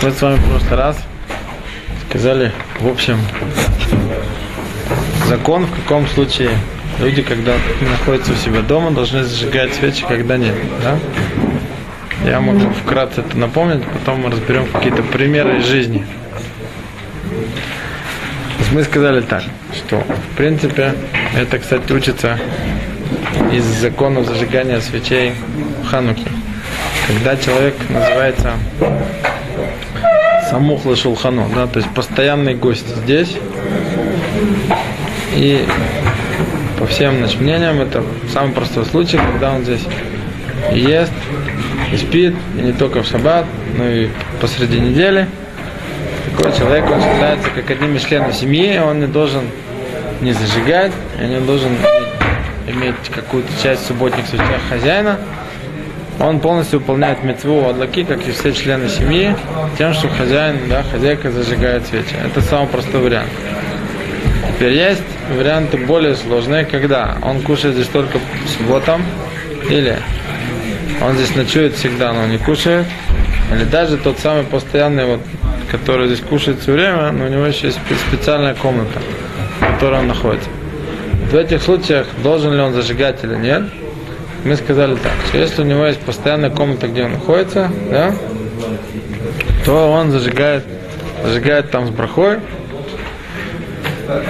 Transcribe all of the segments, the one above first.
Мы с вами в прошлый раз сказали, в общем, закон, в каком случае люди, когда находятся у себя дома, должны зажигать свечи, когда нет. Да? Я могу вкратце это напомнить, потом мы разберем какие-то примеры из жизни. Мы сказали так, что в принципе это, кстати, учится из законов зажигания свечей в Хануке. Когда человек называется самухла шулхану, да, то есть постоянный гость здесь. И по всем значит, мнениям это самый простой случай, когда он здесь и ест, и спит, и не только в шаббат, но и посреди недели. Такой человек, он считается как одним из членов семьи, он не должен не зажигать, и не должен иметь какую-то часть субботних свечах хозяина, он полностью выполняет мецву адлаки, как и все члены семьи, тем, что хозяин, да, хозяйка зажигает свечи. Это самый простой вариант. Теперь есть варианты более сложные, когда он кушает здесь только субботам, или он здесь ночует всегда, но не кушает, или даже тот самый постоянный, вот, который здесь кушает все время, но у него еще есть специальная комната, в которой он находится. В этих случаях должен ли он зажигать или нет, мы сказали так, что если у него есть постоянная комната, где он находится, да, то он зажигает, зажигает там с брахой,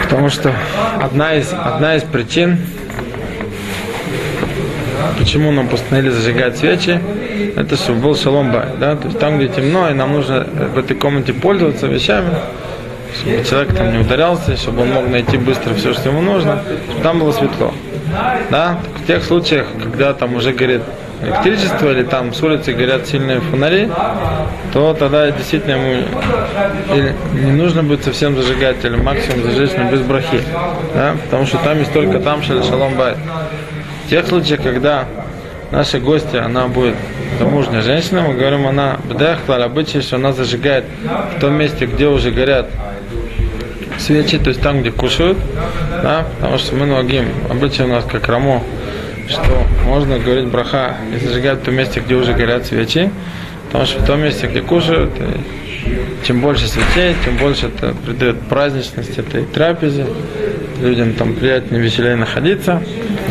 потому что одна из, одна из причин, почему нам постановили зажигать свечи, это чтобы был шалом бай, да, то есть там, где темно, и нам нужно в этой комнате пользоваться вещами, чтобы человек там не ударялся, чтобы он мог найти быстро все, что ему нужно, чтобы там было светло. Да? В тех случаях, когда там уже горит электричество или там с улицы горят сильные фонари, то тогда действительно ему не нужно будет совсем зажигать, или максимум зажечь, но без брахи. Да? Потому что там есть только там шалом бай. В тех случаях, когда наша гостья, она будет замужняя женщина, мы говорим, она бдахлаль, обычай, что она зажигает в том месте, где уже горят свечи, то есть там, где кушают, да, потому что мы ногим, обычай у нас как рамо, что можно говорить браха и зажигать в том месте, где уже горят свечи, потому что в том месте, где кушают, чем больше свечей, тем больше это придает праздничность этой трапезе, людям там приятнее, веселее находиться,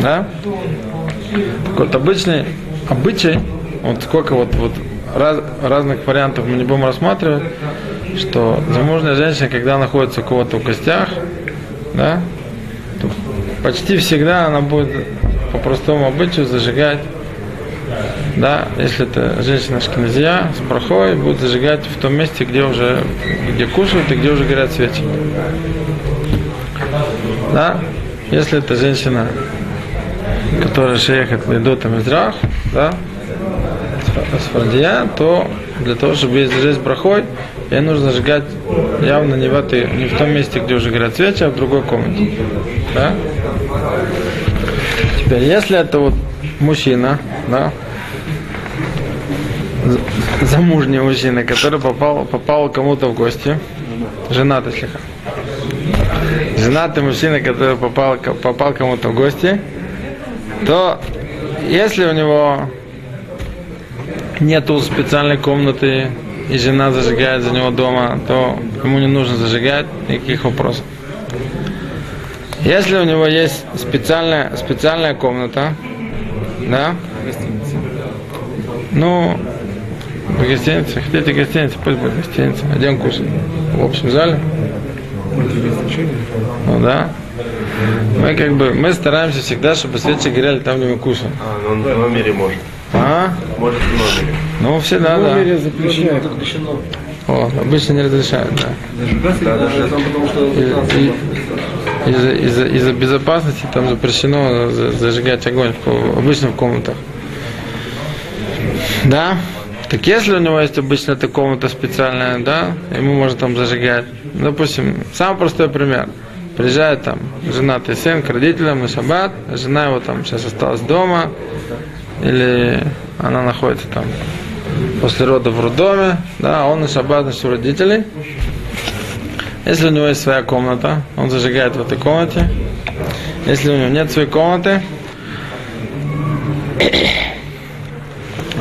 да. Вот, обычный обычай, вот сколько вот, вот раз, разных вариантов мы не будем рассматривать, что замужняя женщина, когда находится у кого-то в гостях, да, то почти всегда она будет по простому обычаю зажигать, да, если это женщина шкиназия с брахой, будет зажигать в том месте, где уже, где кушают и где уже горят свечи. Да, если это женщина, которая шеехет ледотом израх, да, с то для того, чтобы ей зажечь брахой, ей нужно сжигать явно не в, этой, не в том месте, где уже горят свечи, а в другой комнате. Да? Теперь, если это вот мужчина, да, замужний мужчина, который попал, попал кому-то в гости, женатый слегка. Женатый мужчина, который попал, попал кому-то в гости, то если у него нету специальной комнаты, и жена зажигает за него дома, то ему не нужно зажигать, никаких вопросов. Если у него есть специальная, специальная комната, да? Гостиница. Ну, в гостинице, хотите гостиница, пусть будет гостиница. Один кушать. В общем зале. Ну да. Мы как бы, мы стараемся всегда, чтобы свечи горели там, где мы кушаем. А, ну в номере может. А? Может в номере. Ну, всегда, В да. номере запрещают. О, обычно не разрешают, да. Да, даже потому что И- и- Из-за из из безопасности там запрещено за- зажигать огонь в, обычно в комнатах. Да? Так если у него есть обычно эта комната специальная, да, ему можно там зажигать. Допустим, самый простой пример. Приезжает там женатый сын к родителям на шаббат, а жена его там сейчас осталась дома, или она находится там после родов в роддоме, да, а он на шаббат у родителей. Если у него есть своя комната, он зажигает в этой комнате. Если у него нет своей комнаты,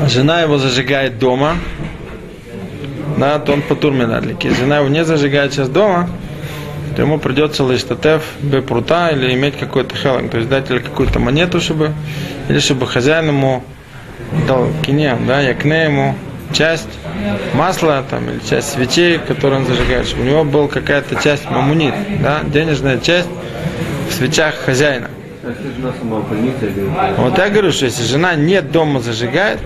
жена его зажигает дома. да, то он по турминадлик. Если жена его не зажигает сейчас дома, то ему придется лиштатев бепрута или иметь какой-то хеланг, то есть дать или какую-то монету, чтобы, или чтобы хозяин ему дал кине, да, якне ему часть масла там, или часть свечей, которые он зажигает, чтобы у него была какая-то часть мамунит, да, денежная часть в свечах хозяина. Вот я говорю, что если жена не дома зажигает,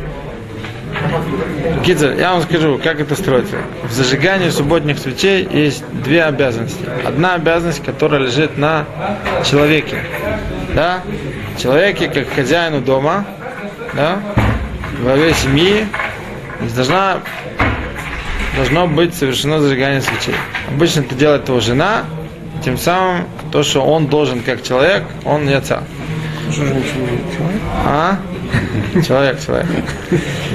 Кидзер, я вам скажу, как это строится. В зажигании субботних свечей есть две обязанности. Одна обязанность, которая лежит на человеке. Да? Человеке, как хозяину дома, да? главе семьи, должна, должно быть совершено зажигание свечей. Обычно это делает его жена, тем самым то, что он должен как человек, он не отца. А? Человек, человек.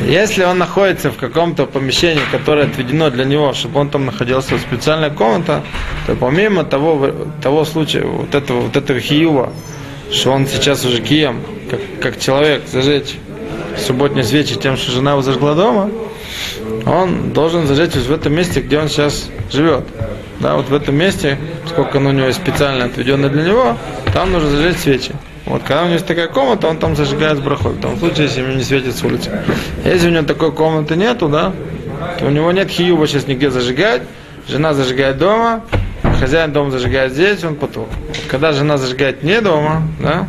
Если он находится в каком-то помещении, которое отведено для него, чтобы он там находился в специальной комнате, то помимо того, того случая, вот этого, вот этого хиюва, что он сейчас уже кием, как, как человек, зажечь субботние свечи тем, что жена его зажгла дома, он должен зажечь в этом месте, где он сейчас живет. Да, вот в этом месте, сколько оно у него специально отведено для него, там нужно зажечь свечи. Вот, когда у него есть такая комната, он там зажигает с брахой. В том случае, если ему не светит с улицы. Если у него такой комнаты нету, да, то у него нет хиюба сейчас нигде зажигать. Жена зажигает дома, хозяин дома зажигает здесь, он потом. Когда жена зажигает не дома, да,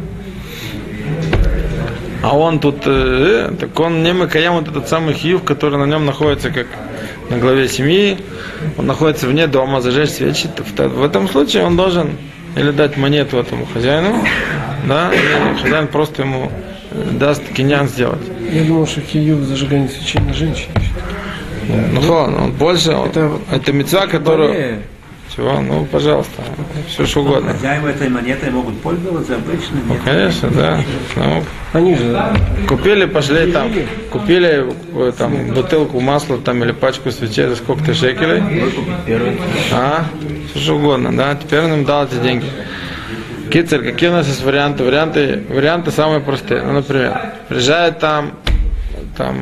а он тут, э, так он не макаем вот этот самый хиюв, который на нем находится как на главе семьи, он находится вне дома, зажечь свечи. В, этом случае он должен или дать монету этому хозяину, да, или хозяин просто ему даст киньян сделать. Я думал, что киев зажигание свечей на женщине. Ну, ладно, он больше, это, Это- это мецва, которую... Чего? Ну, пожалуйста, все что угодно. Хозяева этой монетой могут пользоваться обычно. Ну, конечно, да. Ну, Они же Купили, пошли там, купили э, там бутылку масла там или пачку свечей за сколько-то шекелей. А, все что угодно, да. Теперь он им дал эти деньги. Кицер, какие у нас есть варианты? Варианты, варианты самые простые. Ну, например, приезжает там, там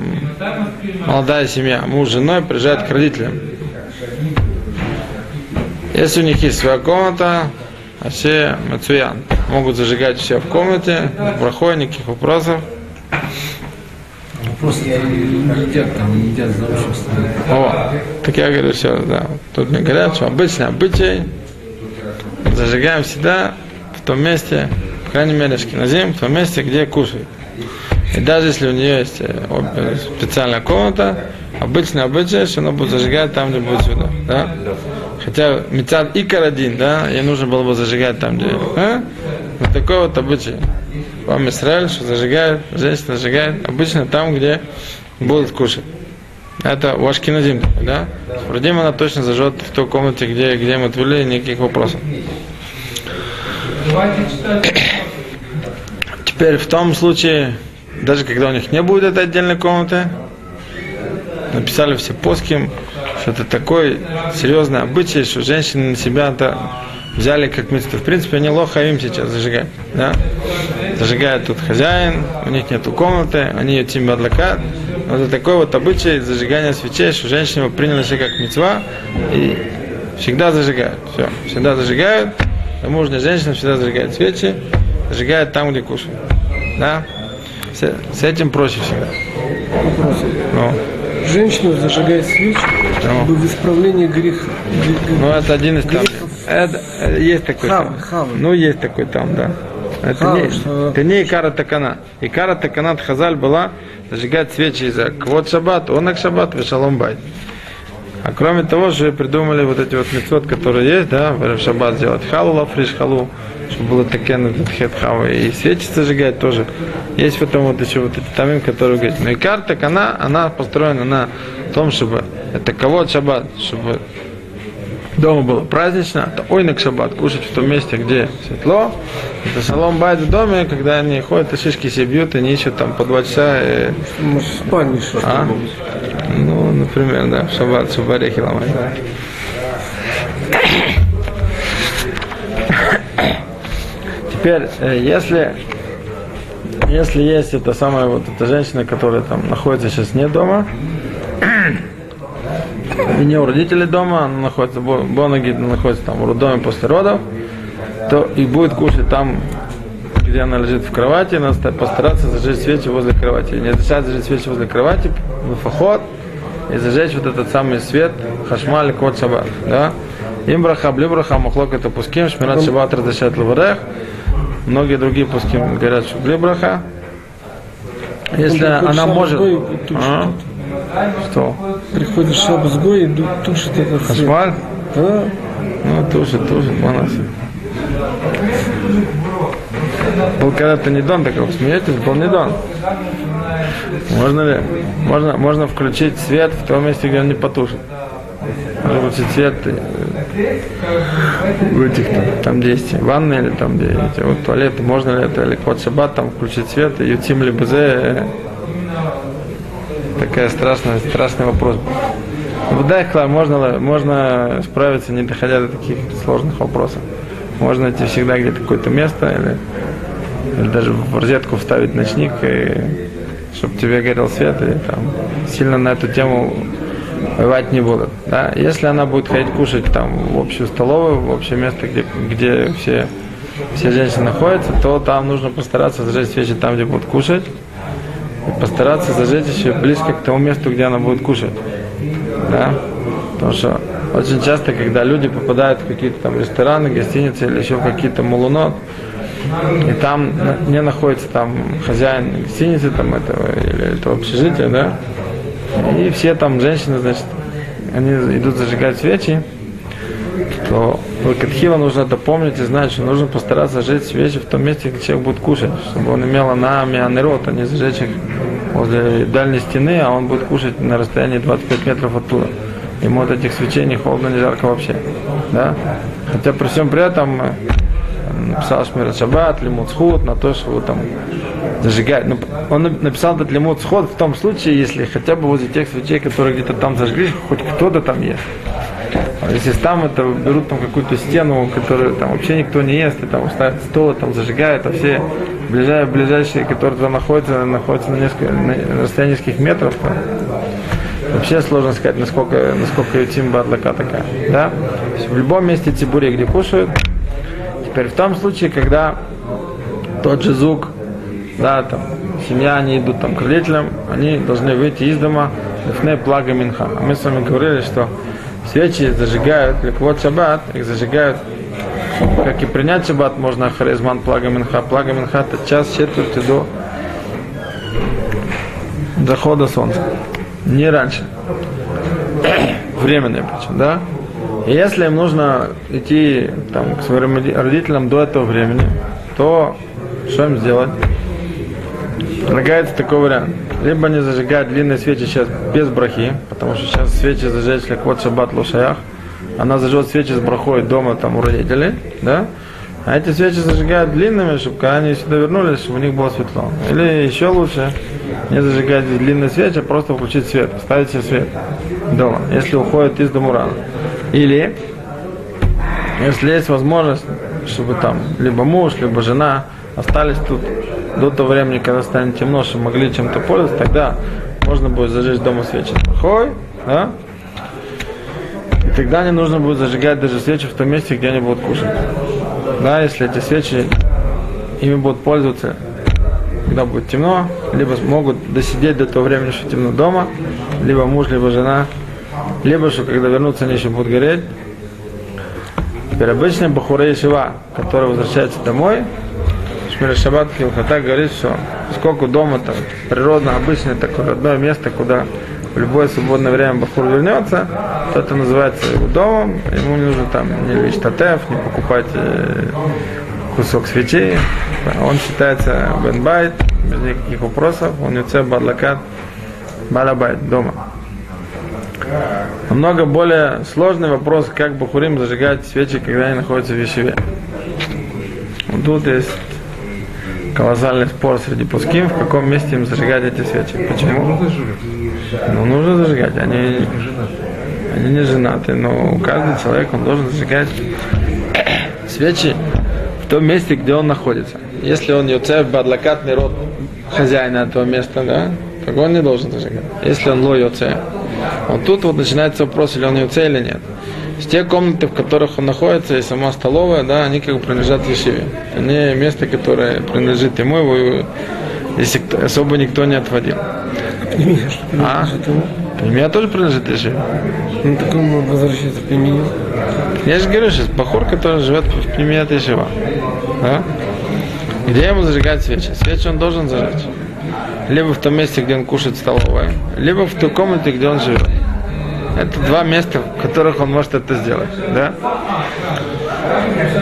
молодая семья, муж с женой приезжает к родителям. Если у них есть своя комната, а все мацуян, могут зажигать все в комнате, брахой, никаких вопросов. Просто едят там, не едят за. О, так я говорю все, да. Тут мне говорят, что обычный обычай зажигаем всегда в том месте, по крайней мере, шкиназим, в том месте, где кушают. И даже если у нее есть э, э, специальная комната, обычный обычай, что она будет зажигать там, где будет сюда. Да? Хотя мецад и карадин, да, ей нужно было бы зажигать там, где. А? Вот такой вот обычай. Вам Израиль, что зажигает, женщина зажигает обычно там, где будут кушать. Это у Ашкиназим, да? Сфрадим она точно зажжет в той комнате, где, где мы отвели, никаких вопросов. Теперь в том случае, даже когда у них не будет этой отдельной комнаты, написали все поским, что это такой серьезный обычай, что женщины на себя это взяли как место. В принципе, они лоха им сейчас зажигают. Да? Зажигает тут хозяин, у них нету комнаты, они ее тем бадлакат. Но это такой вот обычай зажигания свечей, что женщины его приняли все как мецва и всегда зажигают. Все, всегда зажигают. Замужняя женщина всегда зажигает свечи, зажигает там, где кушают. Да? С, с этим проще всегда. Ну, Женщина зажигает свечи Ну. в исправлении греха. ну это один из там. Это, э, есть такой Хавы, там. хавы. Ну, есть такой там, да. Это Хавы, не, что- это не Икара Такана. Икара Таканат Хазаль была зажигать свечи за Квот Шаббат, Онак Шаббат, Вешалом Бай. А кроме того, что придумали вот эти вот мецвод, которые есть, да, в Шаббат сделать халу, лафриш халу, чтобы было такен хет хава, и свечи зажигать тоже. Есть в этом вот еще вот эти тамим, которые говорят. Но и карта, она, она построена на том, чтобы это кого шаббат, чтобы дома было празднично, это ойнак шаббат, кушать в том месте, где светло. Это шалом байт в доме, когда они ходят и шишки себе бьют, они ищут там по два часа. И, Может, в спальне что а? Ну, например, да, в шаббат, чтобы орехи ломать. Теперь, э, если, если есть эта самая вот эта женщина, которая там находится сейчас не дома, и не у родителей дома, она находится, бо- Бонагид находится там в роддоме после родов, то и будет кушать там, где она лежит в кровати, надо ста- постараться зажечь свечи возле кровати. Не разрешать зажечь свечи возле кровати, в фахот, и зажечь вот этот самый свет, хашмаль, кот шаббат, да? Им браха, бли браха, махлок это пуским, шмират шаббат разрешает лаварех, многие другие пуским говорят, что бли браха. Если она может... А? Что? Приходит шабас гой и тушит этот свет. Хашмаль? Да. Ну, тушит, тушит, молодцы. Был когда-то не дон, так вы смеетесь, был не дон. Можно ли? Можно, можно включить свет в том месте, где он не потушит. Можно включить свет э, в этих там, там где есть ванны или там где эти вот туалеты, можно ли это, или код шаббат там включить свет, и ютим ли бзе, такая страшная, страшный вопрос. В Дайхла можно, можно справиться, не доходя до таких сложных вопросов. Можно найти всегда где-то какое-то место или, или даже в розетку вставить ночник, и, чтобы тебе горел свет, и там сильно на эту тему воевать не будут. Да? Если она будет ходить кушать там в общую столовую, в общее место, где, где все, все женщины находятся, то там нужно постараться зажечь свечи там, где будут кушать, и постараться зажечь еще близко к тому месту, где она будет кушать. Да? Потому что очень часто, когда люди попадают в какие-то там рестораны, гостиницы или еще в какие-то мулунот, и там на- не находится там хозяин гостиницы там этого или этого общежития, да, и все там женщины, значит, они идут зажигать свечи, то Лакатхила нужно это помнить и знать, что нужно постараться зажечь свечи в том месте, где человек будет кушать, чтобы он имел анами, анерот, а не зажечь их возле дальней стены, а он будет кушать на расстоянии 25 метров оттуда. Ему от этих свечей не холодно, не жарко вообще. Да? Хотя при всем при этом написал Шмират Шаббат, Лимут Схуд, на то, что вот там зажигать. Ну, он нап- написал этот Лимут Схуд в том случае, если хотя бы возле тех свечей, которые где-то там зажгли, хоть кто-то там есть. А если там это берут там какую-то стену, которую там вообще никто не ест, и там ставят стол, там зажигают, а все ближайшие, ближайшие, которые там находятся, находятся на, несколько, на расстоянии нескольких метров, то вообще сложно сказать, насколько, насколько Ютим Бадлака такая. Да? В любом месте Тибури, где кушают, теперь в том случае, когда тот же звук, да, там, семья, они идут там к родителям, они должны выйти из дома, лифней плага минха. А мы с вами говорили, что свечи зажигают, вот шаббат, их зажигают, как и принять шаббат, можно харизман плага минха. Плага минха это час четверти до захода солнца. Не раньше. Временное причем, да? И если им нужно идти там, к своим роди- родителям до этого времени, то что им сделать? Предлагается такой вариант. Либо они зажигают длинные свечи сейчас без брахи, потому что сейчас свечи зажечь как вот шаббат лушаях. Она зажжет свечи с брахой дома там у родителей, да? А эти свечи зажигают длинными, чтобы когда они сюда вернулись, чтобы у них было светло. Или еще лучше, не зажигать длинные свечи, а просто включить свет, ставить себе свет дома, если уходит из дома рано. Или, если есть возможность, чтобы там либо муж, либо жена остались тут до того времени, когда станет темно, чтобы могли чем-то пользоваться, тогда можно будет зажечь дома свечи. Хой, да? И тогда не нужно будет зажигать даже свечи в том месте, где они будут кушать. Да, если эти свечи ими будут пользоваться, когда будет темно, либо могут досидеть до того времени, что темно дома, либо муж, либо жена, либо что когда вернутся, они еще будут гореть. Теперь обычный Бахурей Шива, который возвращается домой, Шмир Шаббат Килхата говорит, что сколько дома там природно обычное такое родное место, куда в любое свободное время Бахур вернется, то это называется его домом, ему не нужно там не лечь татев, не покупать э, кусок свечей, он считается бенбайт, без никаких вопросов, он юце бадлакат, балабайт, дома. Намного более сложный вопрос, как Бахурим зажигать свечи, когда они находятся в Ешеве. Вот Тут есть колоссальный спор среди пуским, в каком месте им зажигать эти свечи. Почему? Ну, нужно зажигать. Они, они не женаты, но каждый человек, он должен зажигать свечи в том месте, где он находится. Если он Йоцев Бадлакатный род хозяина этого места, да, так он не должен зажигать. Если он ло йоце. Вот тут вот начинается вопрос, или он йоце или нет. С те комнаты, в которых он находится, и сама столовая, да, они как бы принадлежат Ешиве. Они место, которое принадлежит ему, его если кто- особо никто не отводил. Что А? ему. Меня тоже принадлежит Ешиве. Ну, так он возвращается в пельмени. Я же говорю, сейчас Бахур, который живет в Пнемият Ешива. Да? Где ему зажигать свечи? Свечи он должен зажечь. Либо в том месте, где он кушает в столовой, либо в той комнате, где он живет. Это два места, в которых он может это сделать. Да?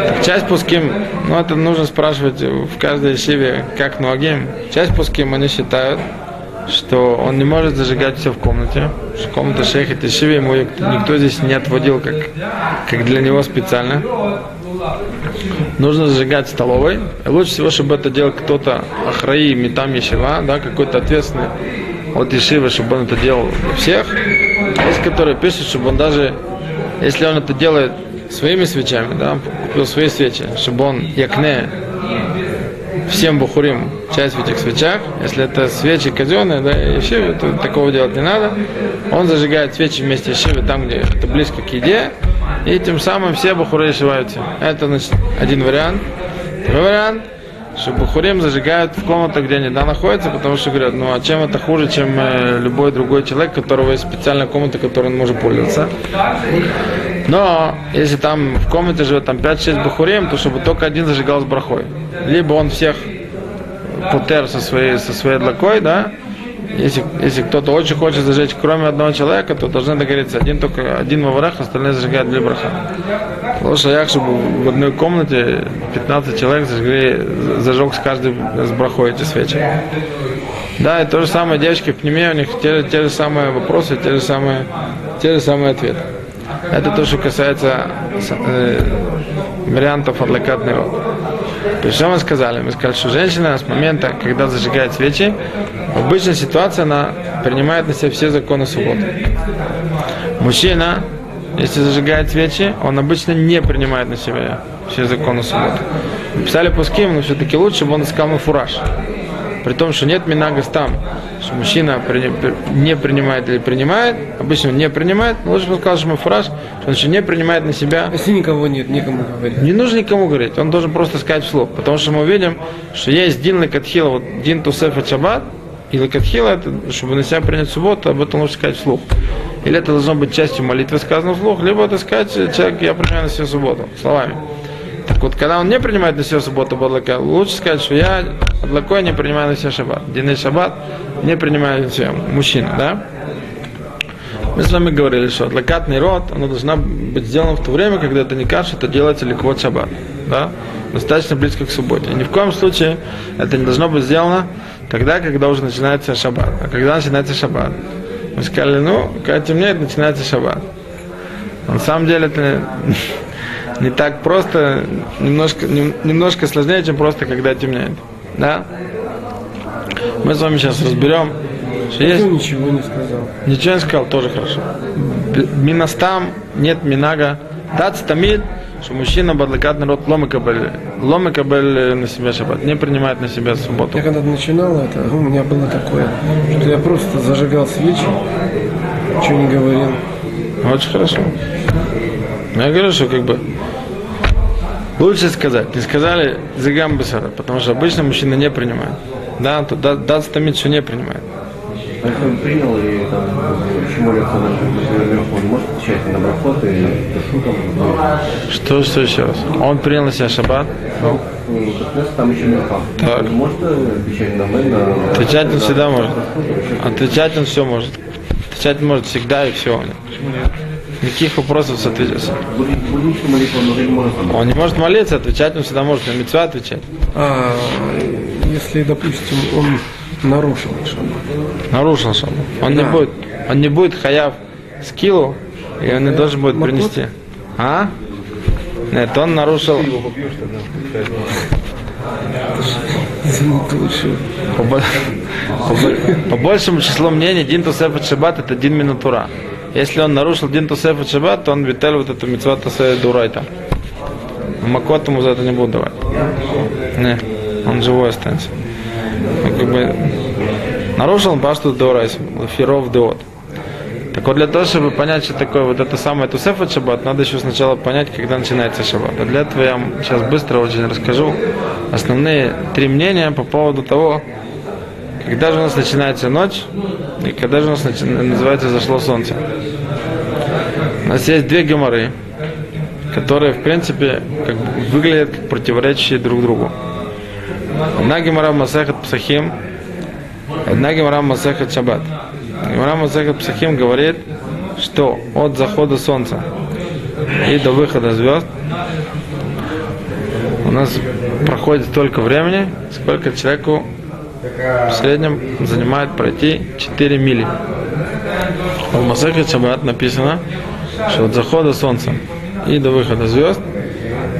Так часть пуским, ну это нужно спрашивать в каждой ешиве, как ногим. Часть пуским они считают, что он не может зажигать все в комнате, что комната шейха Тишиви ему никто здесь не отводил, как, как для него специально. Нужно зажигать в столовой. Лучше всего, чтобы это делал кто-то ахраи, метам ешива, да, какой-то ответственный от ешивы, чтобы он это делал для всех. Есть, которые пишут, чтобы он даже, если он это делает своими свечами, да, купил свои свечи, чтобы он якне всем бухурим часть в этих свечах. Если это свечи казенные, да, ешивы, то такого делать не надо. Он зажигает свечи вместе с ешивой там, где это близко к еде, и тем самым все бухуры ешиваются. Это значит, один вариант. Второй вариант, что бухурим зажигают в комнатах, где они да, находятся, потому что говорят, ну а чем это хуже, чем э, любой другой человек, у которого есть специальная комната, которой он может пользоваться. Но если там в комнате живет там 5-6 бухурим, то чтобы только один зажигал с брахой. Либо он всех путер со своей, со своей длакой, да, если, если кто-то очень хочет зажечь, кроме одного человека, то должны договориться. Один только один ваврах, остальные зажигают для браха. Лучше я, чтобы в одной комнате 15 человек зажгли, зажег с каждым с брахой эти свечи. Да, и то же самое девочки в пнеме, у них те, те же самые вопросы, те же самые, те же самые ответы. Это то, что касается э, вариантов адвокатный род. То что мы сказали? Мы сказали, что женщина с момента, когда зажигает свечи, в обычной ситуации она принимает на себя все законы субботы. Мужчина, если зажигает свечи, он обычно не принимает на себя все законы субботы. Писали пуским, но все-таки лучше, чтобы он искал на фураж. При том, что нет минагас там, что мужчина не принимает или принимает, обычно он не принимает, но лучше бы сказал, что мы фураж, что он еще не принимает на себя Если никого нет, некому говорить. не нужно никому говорить, он должен просто сказать вслух. Потому что мы видим, что есть Дин Лекатхила, вот Дин Тусеф и Шаббат, и Лекатхила, это, чтобы на себя принять субботу, об этом лучше сказать вслух. Или это должно быть частью молитвы сказано вслух, либо это сказать, человек, я принимаю на себя субботу, словами. Так вот, когда он не принимает на себя субботу Бадлака, лучше сказать, что я Бадлакой не принимаю на себя шаббат. Дин и шаббат не принимаю на себя мужчина, да? Мы с вами говорили, что адлакатный род, оно должна быть сделано в то время, когда это не каша, это делается ликвот шаббат. Да? Достаточно близко к субботе. И ни в коем случае это не должно быть сделано тогда, когда уже начинается шаббат. А когда начинается шаббат? Мы сказали, ну, когда темнеет, начинается шаббат. На самом деле это не так просто, немножко, нем- немножко сложнее, чем просто когда темнеет. Да? Мы с вами сейчас разберем, что есть ничего не сказал. Ничего не сказал, тоже хорошо. Минастам, нет минага. Тац тамид, что мужчина бадлакат народ ломикабель. Ломикабель на себя шаббат. Не принимает на себя субботу. Я когда начинал это, у меня было такое, что я просто зажигал свечи, ничего не говорил. Очень хорошо. Я говорю, что как бы лучше сказать. Не сказали зигам бесара, потому что обычно мужчина не принимает. Да, то да- тамид, что не принимает. А если он принял и там на например, он может отвечать на брахот и шутом. Что, что еще раз? Он принял на себя шаббат. Ну, там еще мирха. Так. Может отвечать на он всегда может. Отвечать он все может. Отвечать он может всегда и все. Никаких вопросов молитву он не может не молиться, отвечать он всегда может. На митцва отвечать. А если, допустим, он нарушил шаббат? Нарушил шаббат. Он не Да. будет, он не будет хаяв скиллу, и он не должен будет Макут? принести. А? Нет, он нарушил по, бо- по бо- по большему числу мнений Дин Тусефет Шаббат это Дин Минутура. Если он нарушил Дин Тусефет Шаббат, то он виталь вот эту митцва Тусе Дурайта. Макот ему за это не будут давать. Не, он живой останется. Ну, как бы, Нарушил Башту Дорайс, Фиров Деот. Так вот, для того, чтобы понять, что такое вот это самое Тусефа Шаббат, надо еще сначала понять, когда начинается Шаббат. А для этого я вам сейчас быстро очень расскажу основные три мнения по поводу того, когда же у нас начинается ночь и когда же у нас начи- называется зашло солнце. У нас есть две геморы, которые, в принципе, как бы выглядят как противоречащие друг другу. Одна гемора Масахат Псахим, одна гемора Масахат Шаббат. Гемора Масахат Псахим говорит, что от захода солнца и до выхода звезд у нас проходит столько времени, сколько человеку в среднем занимает пройти 4 мили. В Масахат Шаббат написано, что от захода солнца и до выхода звезд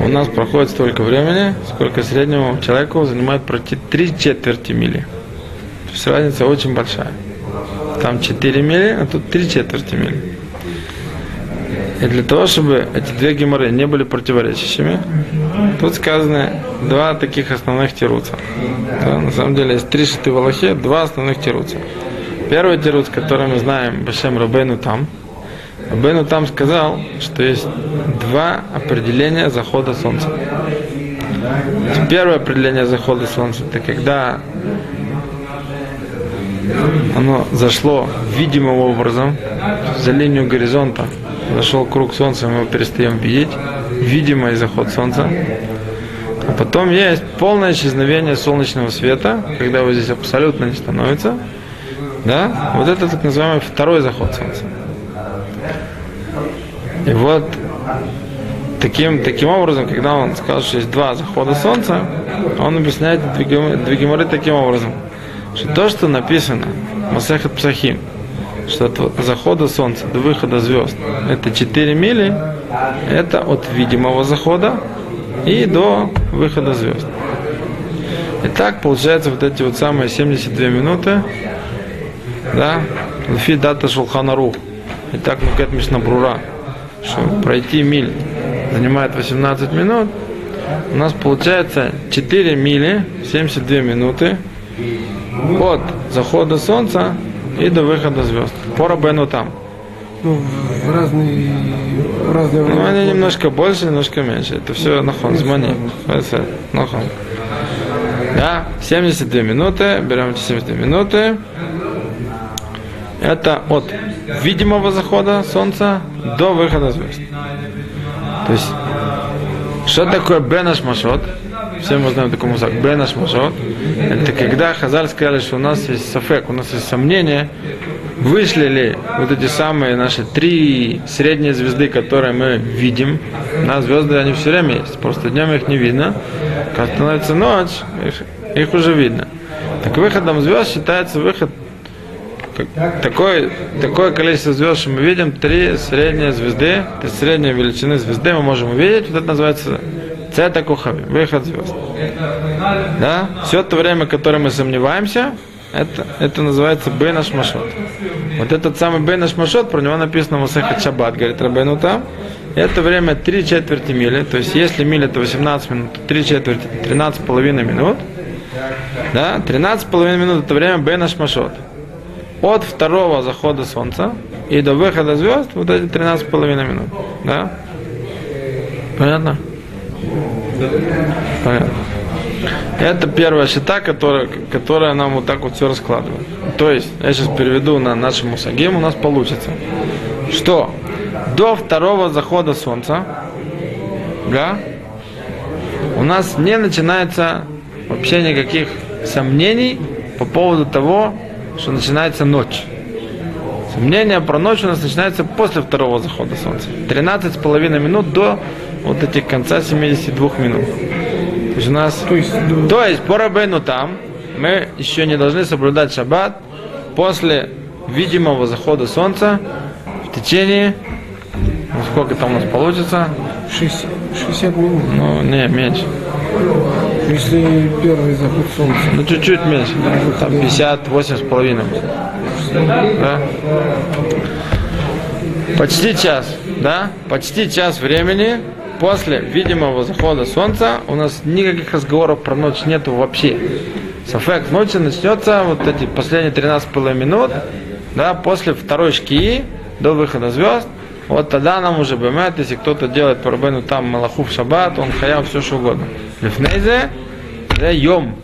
у нас проходит столько времени, сколько среднему человеку занимает пройти 3 четверти мили. То есть разница очень большая. Там 4 мили, а тут 3 четверти мили. И для того, чтобы эти две геморы не были противоречащими, тут сказаны два таких основных тируца. Да, на самом деле есть три шиты в Аллахе, два основных тируца. Первый тируц, который мы знаем, Башем Рабейну там, Рабейну там сказал, что есть два определения захода солнца. Первое определение захода солнца, это когда оно зашло видимым образом за линию горизонта, зашел круг солнца, мы его перестаем видеть, видимый заход солнца. А потом есть полное исчезновение солнечного света, когда его здесь абсолютно не становится. Да? Вот это так называемый второй заход солнца. И вот таким, таким образом, когда он сказал, что есть два захода солнца, он объясняет геморы таким образом, что то, что написано в Масахат Псахим, что от захода солнца до выхода звезд это 4 мили, это от видимого захода и до выхода звезд. И так получается вот эти вот самые 72 минуты, да, Лфи дата Шулханарух. И так Нукет Мишнабрура, что пройти миль занимает 18 минут, у нас получается 4 мили, 72 минуты от захода солнца и до выхода звезд. По Рабену там. Ну, разные, в разное Ну, они немножко больше, немножко меньше. Это все нахон, змани. Нахон. Да, 72 минуты, берем эти 72 минуты. Это от видимого захода солнца до выхода звезд. То есть, что такое Бенаш Машот? Все мы знаем такой мусак. Бенаш Машот. Это когда Хазаль сказали, что у нас есть сафек, у нас есть сомнение, вышли ли вот эти самые наши три средние звезды, которые мы видим. На звезды они все время есть, просто днем их не видно. Когда становится ночь, их, их уже видно. Так выходом звезд считается выход как- такое, такое количество звезд, что мы видим, три средние звезды, есть средние величины звезды мы можем увидеть, вот это называется цета кухави, выход звезд. Да? Все то время, которое мы сомневаемся, это, это называется Бейнаш Машот. Вот этот самый Бейнаш Машот, про него написано в Масахат Шаббат, говорит Рабейну там. Это время 3 четверти мили, то есть если миля это 18 минут, то 3 четверти, 13 половиной минут. Да? 13 половиной минут это время Бейнаш Машот от второго захода солнца и до выхода звезд вот эти 13,5 минут. Да? Понятно? Понятно. Это первая счета, которая, которая нам вот так вот все раскладывает. То есть, я сейчас переведу на нашему мусагим, у нас получится, что до второго захода солнца, да, у нас не начинается вообще никаких сомнений по поводу того, что начинается ночь. Сомнение про ночь у нас начинается после второго захода солнца. 13,5 минут до вот этих конца 72 минут. То есть у нас... То есть, до- То есть по Рабейну там мы еще не должны соблюдать шаббат после видимого захода солнца в течение... Ну, сколько там у нас получится? 60, 60 минут. Ну, не, меньше. Если первый заход солнца. Ну, чуть-чуть меньше. Там 58 с половиной. Да? Почти час, да? Почти час времени после видимого захода солнца у нас никаких разговоров про ночь нету вообще. Сафек ночи начнется вот эти последние 13,5 минут, да, после второй шкии до выхода звезд. Вот тогда нам уже бемет, если кто-то делает по Рабену там Малаху в шаббат, он хаяв все что угодно. Лифнейзе, да, йом.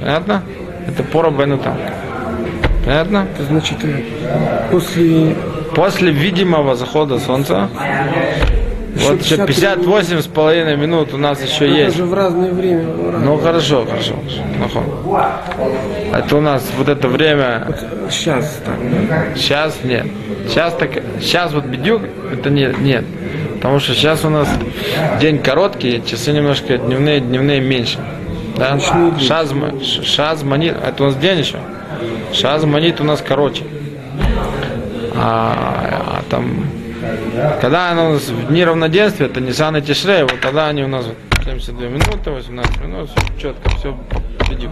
Понятно? Это по Рабену там. Понятно? Это значит, после После видимого захода солнца, вот еще 58 с половиной минут у нас еще это есть. же в разное время. в разное- Ну хорошо, хорошо. хорошо. Ну, Это у нас вот это время, Сейчас так, да? сейчас нет. Сейчас так, сейчас вот бедюк, это нет, нет. Потому что сейчас у нас день короткий, часы немножко дневные, дневные меньше. Да? Ночные дни. Шаз, м- ш- шаз манит, это у нас день еще. Шаз манит у нас короче. А, а там, когда оно у нас в это Нисан и Тишрей, вот тогда они у нас вот 72 минуты, 18 минут, все четко, все победим.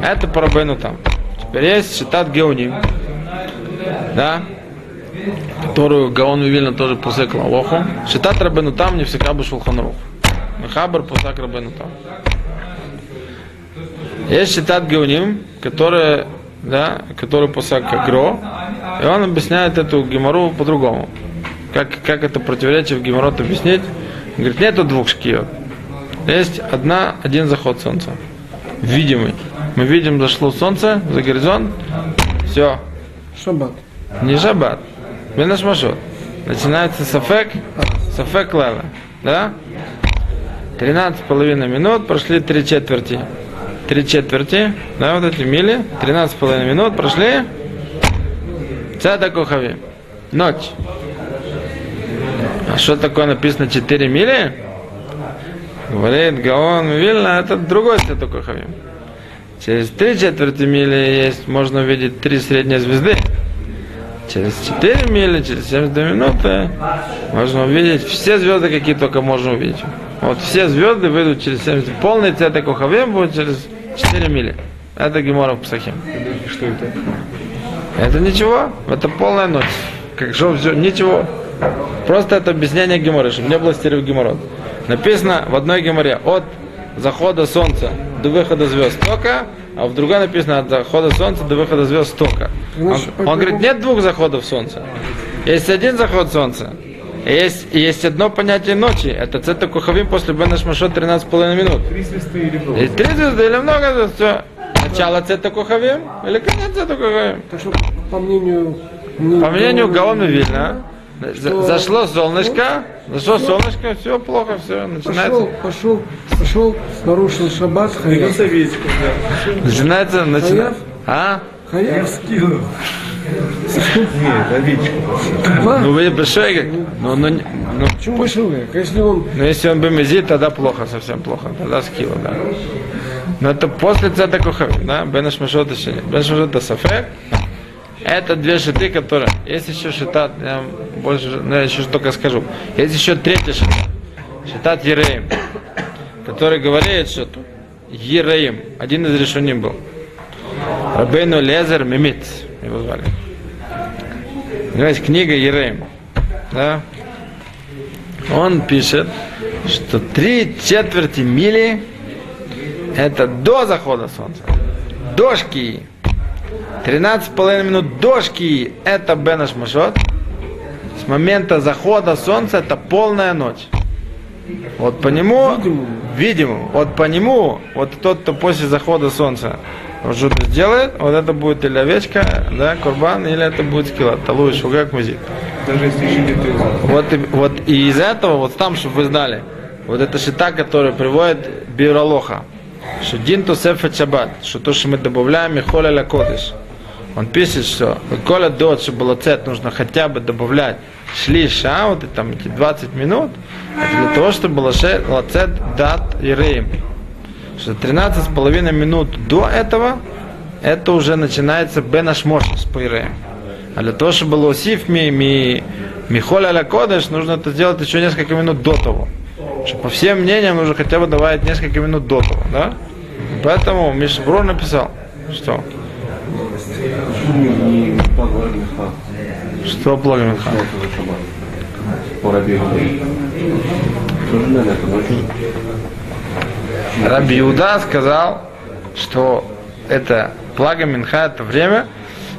Это по Рабейну там. Теперь есть Шитат Геоним, да, которую Гаон Вивильна тоже пусек Лавоху. Шитат Рабейну там не всегда бы Шулханрух. Мехабр пусак Рабейну там. Есть Шитат Геоним, который, да, который пусак Гро, и он объясняет эту гемору по-другому. Как, как это противоречие в геморрот объяснить? Он говорит, нету двух шкиот. Есть одна, один заход солнца. Видимый. Мы видим, зашло солнце за горизонт. Все. Шаббат. Не шаббат. Бенаш машот. Начинается сафек, сафек лева. Да? 13 половиной минут, прошли три четверти. Три четверти, да, вот эти мили. 13 половиной минут прошли. Цада Кохави. Ночь. А что такое написано 4 мили? Говорит Гаон Вильна, это другой Цада Кохави. Через три четверти мили есть, можно увидеть три средние звезды. Через 4 мили, через 72 минуты можно увидеть все звезды, какие только можно увидеть. Вот все звезды выйдут через 70. Полный цвет Кохавим будет через 4 мили. Это Гемора в Псахим. Что это? Это ничего, это полная ночь. Как что все, ничего. Просто это объяснение Геморы, чтобы не было стерео Геморрот. Написано в одной Геморе от захода солнца до выхода звезд столько, а в другой написано от захода солнца до выхода звезд столько. Он, он говорит, нет двух заходов солнца. Есть один заход солнца. Есть, есть одно понятие ночи. Это цета кухавим после Бена Шмашот 13,5 минут. Три звезды или много? Три звезды или много звезд, все. Начало цета кухавим или конец цета кухавим. По мнению... По мнению Гаона Вильна, за- зашло солнышко, зашло солнышко, все плохо, все, начинается, Пошел, пошел, пошел, нарушил шаббат, хаяв. начинается, начинается, а? Хаяв? Нет, овечка. Два? Ну, вы большой, ну, ну, не- ну, Почему век? Если он ну, если он бемезит, тогда плохо, совсем плохо, тогда скилла, да. Но это после цета кухави, да, бена шмашот еще нет. Бен шмашот это сафек, это две шиты, которые, есть еще шитат, я больше, ну, я еще только скажу, есть еще третья шита, шитат Ереем, который говорит, что Ереем, один из решений был. Рабейну Лезер Мимит, его звали. Понимаете, книга Ереем, да, он пишет, что три четверти мили это до захода солнца. До шкии. 13,5 минут до шкии это Бенаш Машот. С момента захода солнца это полная ночь. Вот по нему, видимому, вот по нему, вот тот, кто после захода солнца что-то сделает, вот это будет или овечка, да, курбан, или это будет скилла. Талуй, шугак, музик. Даже если еще нет. Вот, и- вот и из этого, вот там, чтобы вы знали, вот эта шита, которая приводит Биралоха, что Дин Тосефет Шаббат, что то, что мы добавляем, Михоля Ля Кодыш. Он пишет, что Коля Дот, чтобы было цет, нужно хотя бы добавлять шли ша, вот и там эти 20 минут, для того, чтобы было лацет дат и рейм. Что 13 с половиной минут до этого, это уже начинается бенашмош с пейреем. А для того, чтобы было осиф ми, ми, михоль аля кодеш, нужно это сделать еще несколько минут до того. Что по всем мнениям нужно хотя бы добавить несколько минут до того, да? Поэтому Мишбро написал, что? Что ночью. Раби Иуда сказал, что это благо Минха, это время,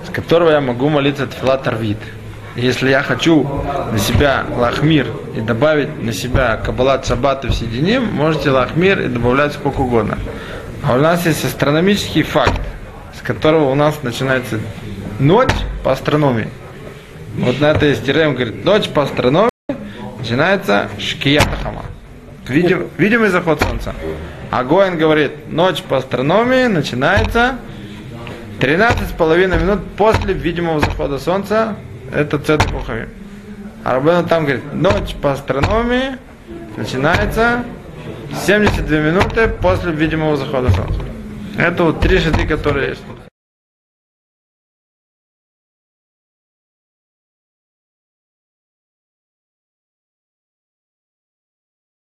с которого я могу молиться Тфилат Арвид. Если я хочу на себя лахмир и добавить на себя кабалат шаббат и всединим, можете лахмир и добавлять сколько угодно. А у нас есть астрономический факт, с которого у нас начинается ночь по астрономии. Вот на это есть Терем, говорит, ночь по астрономии начинается шкиятахама. Видим, видимый заход солнца. А Гоин говорит, ночь по астрономии начинается 13 с половиной минут после видимого захода солнца. Это Цедек Кухави. А Рабену там говорит, ночь по астрономии начинается 72 минуты после видимого захода солнца. Это вот три шаги, которые есть.